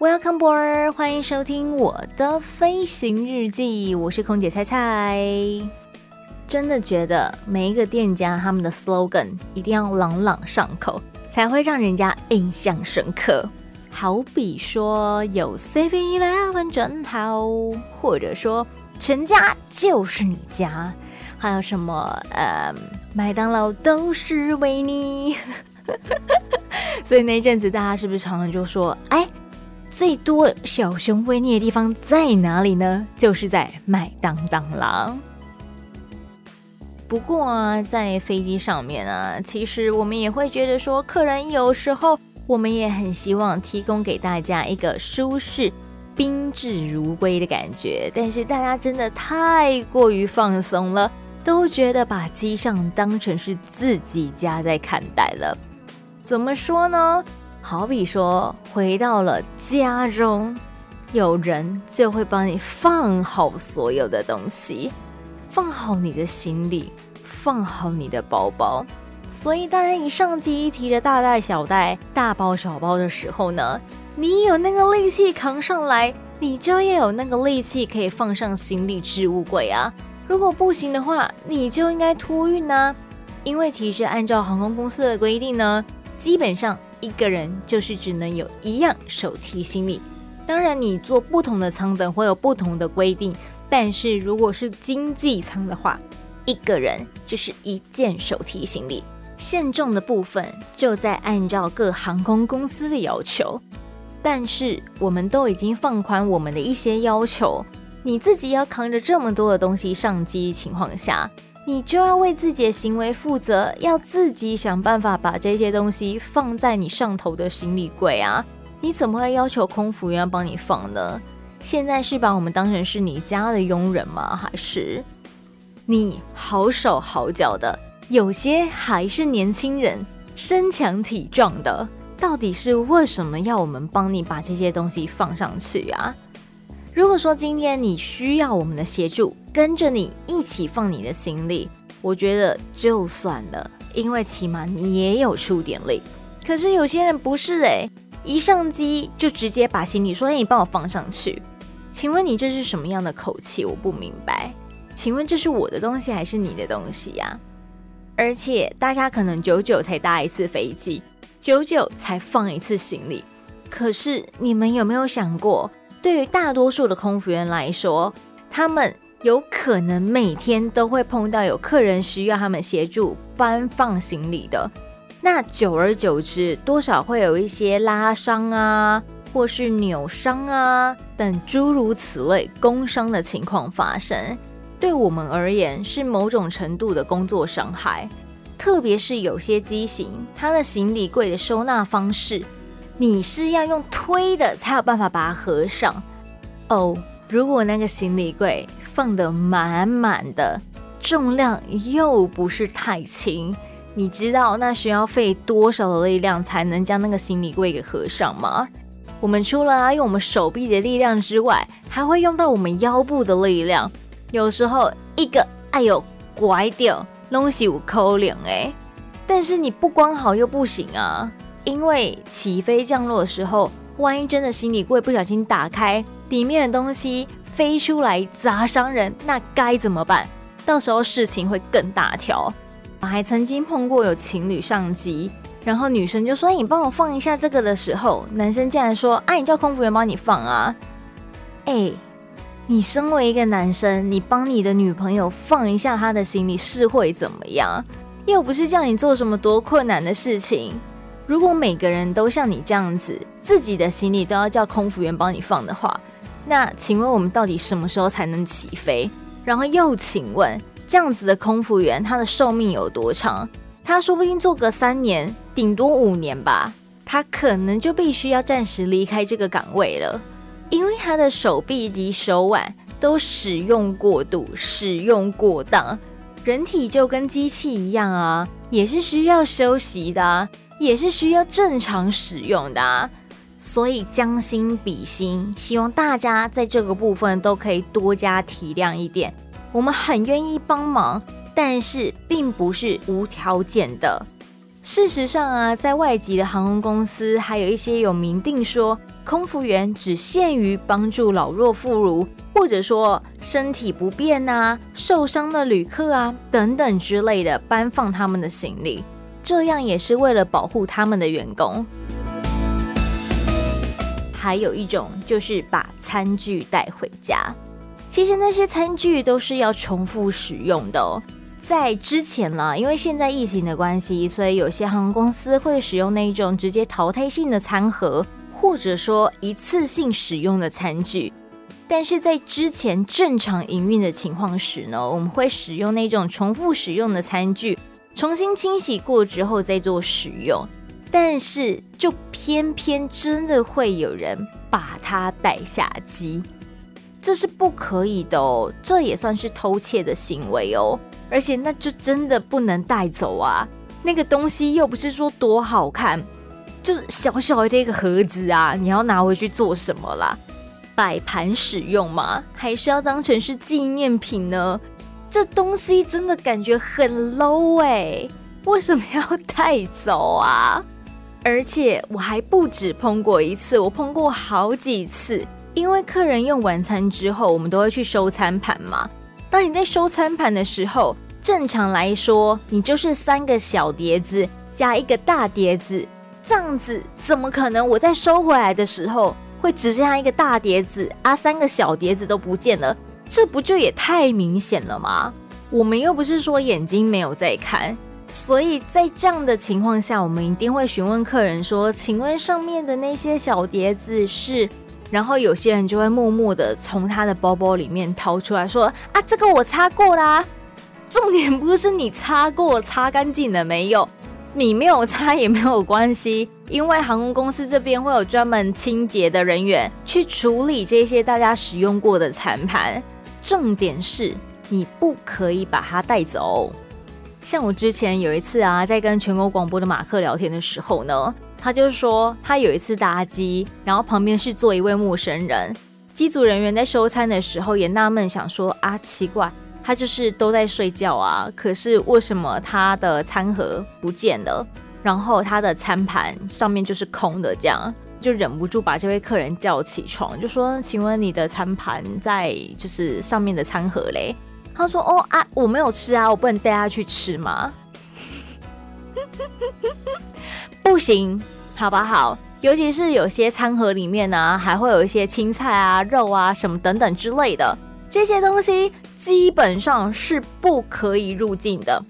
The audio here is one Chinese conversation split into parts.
Welcome board，欢迎收听我的飞行日记，我是空姐菜菜。真的觉得每一个店家他们的 slogan 一定要朗朗上口，才会让人家印象深刻。好比说有 Seven Eleven 真好，或者说全家就是你家，还有什么呃麦当劳都是为你。所以那阵子大家是不是常常就说，哎？最多小熊维尼的地方在哪里呢？就是在麦当当啦。不过啊，在飞机上面啊，其实我们也会觉得说，客人有时候我们也很希望提供给大家一个舒适、宾至如归的感觉。但是大家真的太过于放松了，都觉得把机上当成是自己家在看待了。怎么说呢？好比说，回到了家中，有人就会帮你放好所有的东西，放好你的行李，放好你的包包。所以，大家一上机提着大袋小袋、大包小包的时候呢，你有那个力气扛上来，你就要有那个力气可以放上行李置物柜啊。如果不行的话，你就应该托运啊。因为其实按照航空公司的规定呢，基本上。一个人就是只能有一样手提行李，当然你坐不同的舱等会有不同的规定，但是如果是经济舱的话，一个人就是一件手提行李，限重的部分就在按照各航空公司的要求，但是我们都已经放宽我们的一些要求，你自己要扛着这么多的东西上机情况下。你就要为自己的行为负责，要自己想办法把这些东西放在你上头的行李柜啊！你怎么会要求空服员帮你放呢？现在是把我们当成是你家的佣人吗？还是你好手好脚的？有些还是年轻人，身强体壮的，到底是为什么要我们帮你把这些东西放上去啊？如果说今天你需要我们的协助，跟着你一起放你的行李，我觉得就算了，因为起码你也有出点力。可是有些人不是诶，一上机就直接把行李说：“哎，你帮我放上去。”请问你这是什么样的口气？我不明白。请问这是我的东西还是你的东西呀？而且大家可能久久才搭一次飞机，久久才放一次行李。可是你们有没有想过？对于大多数的空服员来说，他们有可能每天都会碰到有客人需要他们协助搬放行李的，那久而久之，多少会有一些拉伤啊，或是扭伤啊等诸如此类工伤的情况发生。对我们而言，是某种程度的工作伤害，特别是有些机型，它的行李柜的收纳方式。你是要用推的才有办法把它合上哦。如果那个行李柜放的满满的，重量又不是太轻，你知道那需要费多少的力量才能将那个行李柜给合上吗？我们除了要用我们手臂的力量之外，还会用到我们腰部的力量。有时候一个哎呦拐掉东西有可能哎，但是你不关好又不行啊。因为起飞降落的时候，万一真的行李柜不小心打开，里面的东西飞出来砸伤人，那该怎么办？到时候事情会更大条。我还曾经碰过有情侣上机，然后女生就说：“你帮我放一下这个”的时候，男生竟然说：“哎，你叫空服员帮你放啊！”哎，你身为一个男生，你帮你的女朋友放一下她的行李是会怎么样？又不是叫你做什么多困难的事情。如果每个人都像你这样子，自己的行李都要叫空服员帮你放的话，那请问我们到底什么时候才能起飞？然后又请问，这样子的空服员他的寿命有多长？他说不定做个三年，顶多五年吧。他可能就必须要暂时离开这个岗位了，因为他的手臂及手腕都使用过度、使用过当。人体就跟机器一样啊，也是需要休息的，也是需要正常使用的。所以将心比心，希望大家在这个部分都可以多加体谅一点。我们很愿意帮忙，但是并不是无条件的。事实上啊，在外籍的航空公司，还有一些有明定说，空服员只限于帮助老弱妇孺，或者说身体不便啊、受伤的旅客啊等等之类的，搬放他们的行李，这样也是为了保护他们的员工。还有一种就是把餐具带回家，其实那些餐具都是要重复使用的哦。在之前啦，因为现在疫情的关系，所以有些航空公司会使用那种直接淘汰性的餐盒，或者说一次性使用的餐具。但是在之前正常营运的情况时呢，我们会使用那种重复使用的餐具，重新清洗过之后再做使用。但是就偏偏真的会有人把它带下机，这是不可以的哦，这也算是偷窃的行为哦。而且那就真的不能带走啊！那个东西又不是说多好看，就是小小的一个盒子啊！你要拿回去做什么啦？摆盘使用吗？还是要当成是纪念品呢？这东西真的感觉很 low 哎！为什么要带走啊？而且我还不止碰过一次，我碰过好几次。因为客人用完餐之后，我们都会去收餐盘嘛。当你在收餐盘的时候，正常来说，你就是三个小碟子加一个大碟子，这样子怎么可能？我在收回来的时候会只剩下一个大碟子啊，三个小碟子都不见了，这不就也太明显了吗？我们又不是说眼睛没有在看，所以在这样的情况下，我们一定会询问客人说：“请问上面的那些小碟子是？”然后有些人就会默默的从他的包包里面掏出来说：“啊，这个我擦过啦。”重点不是你擦过、擦干净了没有，你没有擦也没有关系，因为航空公司这边会有专门清洁的人员去处理这些大家使用过的餐盘。重点是你不可以把它带走。像我之前有一次啊，在跟全国广播的马克聊天的时候呢。他就说，他有一次搭机，然后旁边是坐一位陌生人。机组人员在收餐的时候也纳闷，想说啊，奇怪，他就是都在睡觉啊，可是为什么他的餐盒不见了，然后他的餐盘上面就是空的，这样就忍不住把这位客人叫起床，就说，请问你的餐盘在就是上面的餐盒嘞？他说，哦啊，我没有吃啊，我不能带他去吃吗？不行，好不好？尤其是有些餐盒里面呢、啊，还会有一些青菜啊、肉啊什么等等之类的，这些东西基本上是不可以入境的。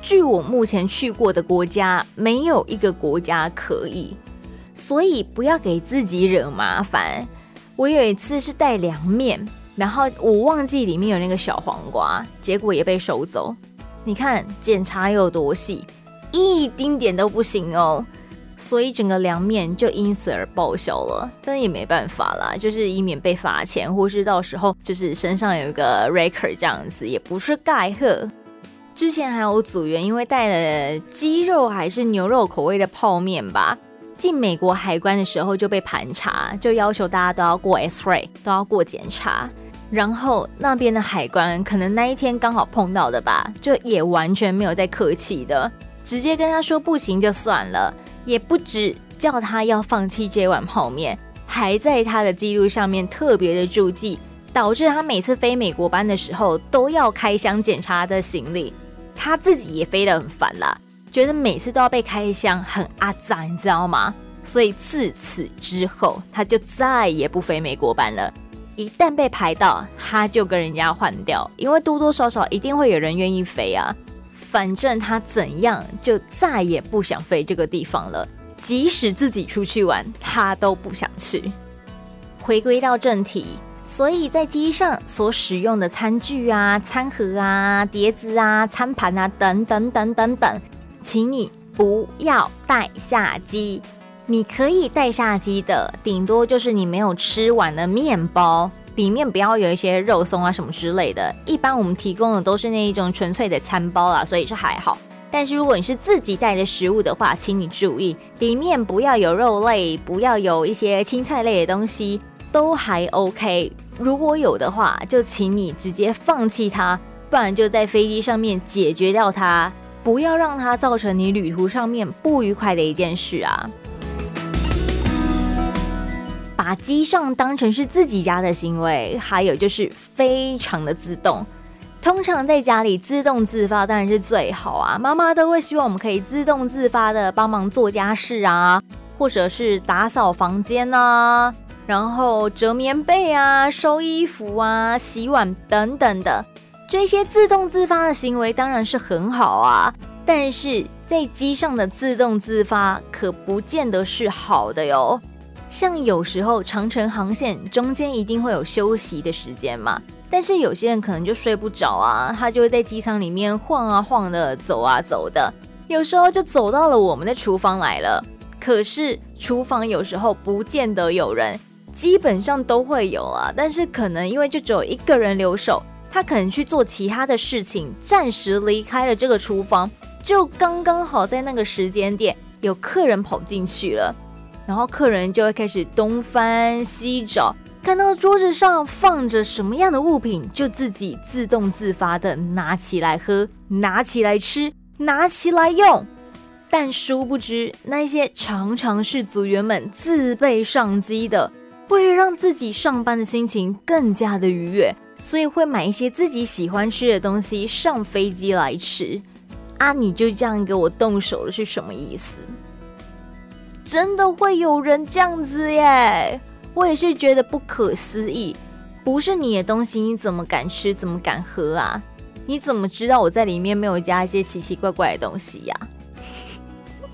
据我目前去过的国家，没有一个国家可以，所以不要给自己惹麻烦。我有一次是带凉面，然后我忘记里面有那个小黄瓜，结果也被收走。你看检查有多细。一丁点都不行哦，所以整个凉面就因此而报销了。但也没办法啦，就是以免被罚钱，或是到时候 就是身上有一个 record 这样子，也不是盖贺。之前还有组员因为带了鸡肉还是牛肉口味的泡面吧，进美国海关的时候就被盘查，就要求大家都要过 X-ray，都要过检查。然后那边的海关可能那一天刚好碰到的吧，就也完全没有再客气的。直接跟他说不行就算了，也不止叫他要放弃这碗泡面，还在他的记录上面特别的注记，导致他每次飞美国班的时候都要开箱检查的行李，他自己也飞得很烦啦，觉得每次都要被开箱很阿杂，你知道吗？所以自此之后，他就再也不飞美国班了。一旦被排到，他就跟人家换掉，因为多多少少一定会有人愿意飞啊。反正他怎样就再也不想飞这个地方了，即使自己出去玩，他都不想去。回归到正题，所以在机上所使用的餐具啊、餐盒啊、碟子啊、餐盘啊等等等等等，请你不要带下机，你可以带下机的，顶多就是你没有吃完的面包，里面不要有一些肉松啊什么之类的。一般我们提供的都是那一种纯粹的餐包啦，所以是还好。但是如果你是自己带的食物的话，请你注意，里面不要有肉类，不要有一些青菜类的东西，都还 OK。如果有的话，就请你直接放弃它，不然就在飞机上面解决掉它，不要让它造成你旅途上面不愉快的一件事啊。把机上当成是自己家的行为，还有就是非常的自动。通常在家里自动自发当然是最好啊，妈妈都会希望我们可以自动自发的帮忙做家事啊，或者是打扫房间啊，然后折棉被啊、收衣服啊、洗碗等等的这些自动自发的行为当然是很好啊，但是在机上的自动自发可不见得是好的哟。像有时候长城航线中间一定会有休息的时间嘛，但是有些人可能就睡不着啊，他就会在机舱里面晃啊晃的，走啊走的，有时候就走到了我们的厨房来了。可是厨房有时候不见得有人，基本上都会有啊，但是可能因为就只有一个人留守，他可能去做其他的事情，暂时离开了这个厨房，就刚刚好在那个时间点有客人跑进去了。然后客人就会开始东翻西找，看到桌子上放着什么样的物品，就自己自动自发的拿起来喝，拿起来吃，拿起来用。但殊不知，那些常常是组员们自备上机的，为了让自己上班的心情更加的愉悦，所以会买一些自己喜欢吃的东西上飞机来吃。啊，你就这样给我动手了，是什么意思？真的会有人这样子耶？我也是觉得不可思议。不是你的东西，你怎么敢吃？怎么敢喝啊？你怎么知道我在里面没有加一些奇奇怪怪的东西呀？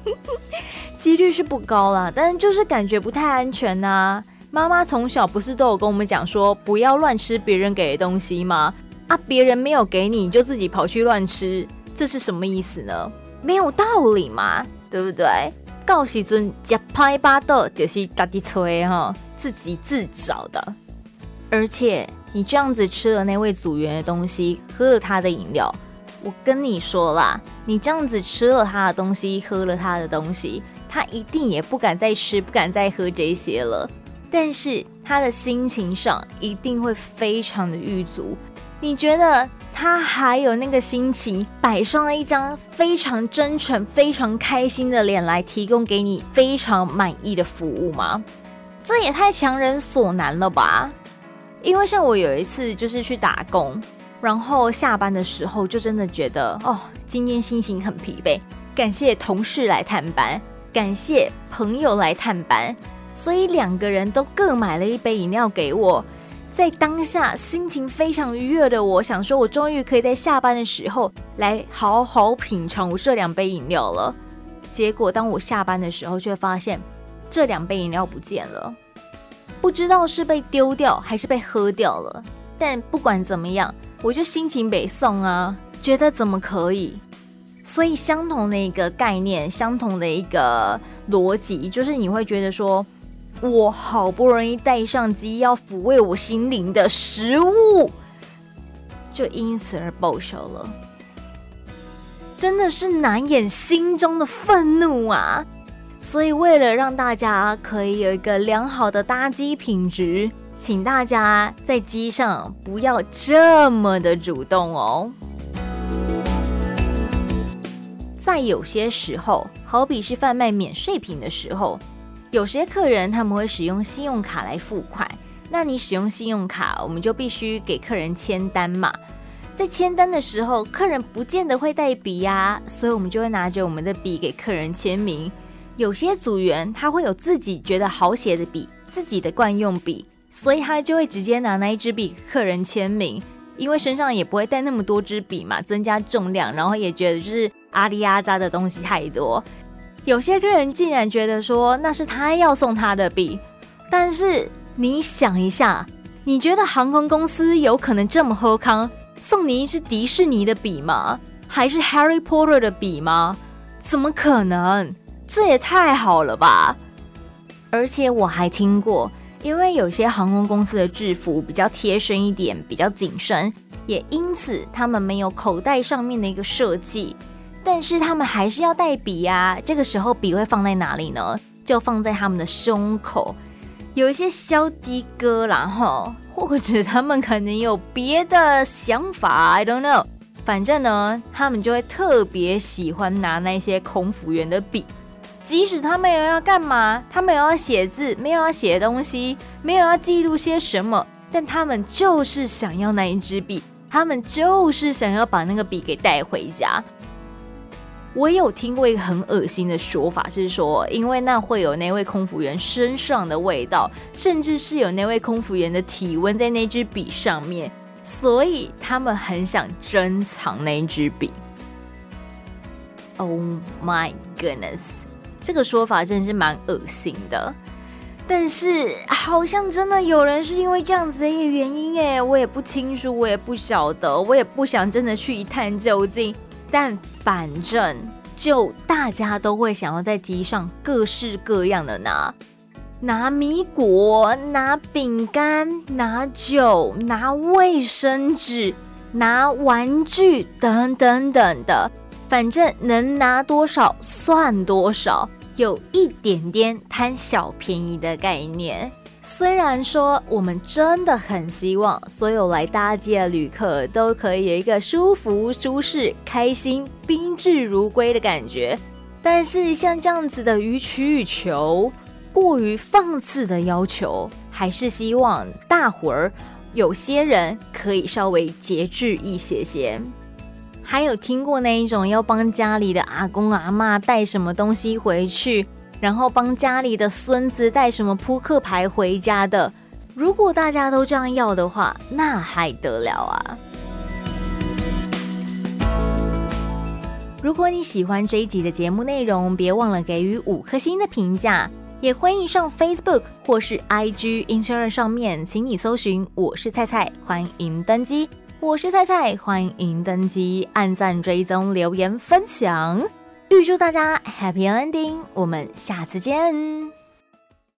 几率是不高啦，但是就是感觉不太安全呐。妈妈从小不是都有跟我们讲说，不要乱吃别人给的东西吗？啊，别人没有给你，你就自己跑去乱吃，这是什么意思呢？没有道理嘛，对不对？到时阵吃拍巴豆就是打地吹哈，自己自找的。而且你这样子吃了那位组员的东西，喝了他的饮料，我跟你说啦，你这样子吃了他的东西，喝了他的东西，他一定也不敢再吃，不敢再喝这些了。但是他的心情上一定会非常的郁卒。你觉得？他还有那个心情，摆上了一张非常真诚、非常开心的脸来提供给你非常满意的服务吗？这也太强人所难了吧！因为像我有一次就是去打工，然后下班的时候就真的觉得哦，今天心情很疲惫。感谢同事来探班，感谢朋友来探班，所以两个人都各买了一杯饮料给我。在当下心情非常愉悦的我，想说，我终于可以在下班的时候来好好品尝我这两杯饮料了。结果当我下班的时候，却发现这两杯饮料不见了，不知道是被丢掉还是被喝掉了。但不管怎么样，我就心情北宋啊，觉得怎么可以？所以相同的一个概念，相同的一个逻辑，就是你会觉得说。我好不容易带上机，要抚慰我心灵的食物，就因此而报销了，真的是难掩心中的愤怒啊！所以，为了让大家可以有一个良好的搭机品质，请大家在机上不要这么的主动哦。在有些时候，好比是贩卖免税品的时候。有些客人他们会使用信用卡来付款，那你使用信用卡，我们就必须给客人签单嘛。在签单的时候，客人不见得会带笔呀，所以我们就会拿着我们的笔给客人签名。有些组员他会有自己觉得好写的笔，自己的惯用笔，所以他就会直接拿那一支笔给客人签名，因为身上也不会带那么多支笔嘛，增加重量，然后也觉得就是阿里阿扎的东西太多。有些客人竟然觉得说那是他要送他的笔，但是你想一下，你觉得航空公司有可能这么喝康送你一支迪士尼的笔吗？还是 Harry Potter 的笔吗？怎么可能？这也太好了吧！而且我还听过，因为有些航空公司的制服比较贴身一点，比较紧身，也因此他们没有口袋上面的一个设计，但是他们还是要带笔啊。这个时候笔会放在哪里呢？就放在他们的胸口。有一些小的哥然后，或者他们可能有别的想法，I don't know。反正呢，他们就会特别喜欢拿那些空服员的笔，即使他们有要干嘛，他们有要写字，没有要写东西，没有要记录些什么，但他们就是想要那一支笔，他们就是想要把那个笔给带回家。我有听过一个很恶心的说法，是说因为那会有那位空服员身上的味道，甚至是有那位空服员的体温在那支笔上面。所以他们很想珍藏那支笔。Oh my goodness，这个说法真的是蛮恶心的。但是好像真的有人是因为这样子的原因哎，我也不清楚，我也不晓得，我也不想真的去一探究竟。但反正就大家都会想要在机上各式各样的拿。拿米果，拿饼干，拿酒，拿卫生纸，拿玩具，等等等的，反正能拿多少算多少，有一点点贪小便宜的概念。虽然说我们真的很希望所有来搭机的旅客都可以有一个舒服、舒适、开心、宾至如归的感觉，但是像这样子的予取予求。过于放肆的要求，还是希望大伙儿有些人可以稍微节制一些些。还有听过那一种要帮家里的阿公阿嬷带什么东西回去，然后帮家里的孙子带什么扑克牌回家的。如果大家都这样要的话，那还得了啊！如果你喜欢这一集的节目内容，别忘了给予五颗星的评价。也欢迎上 Facebook 或是 IG、Instagram 上面，请你搜寻“我是菜菜”，欢迎登机。我是菜菜，欢迎登机，按赞、追踪、留言、分享，预祝大家 Happy Ending！我们下次见。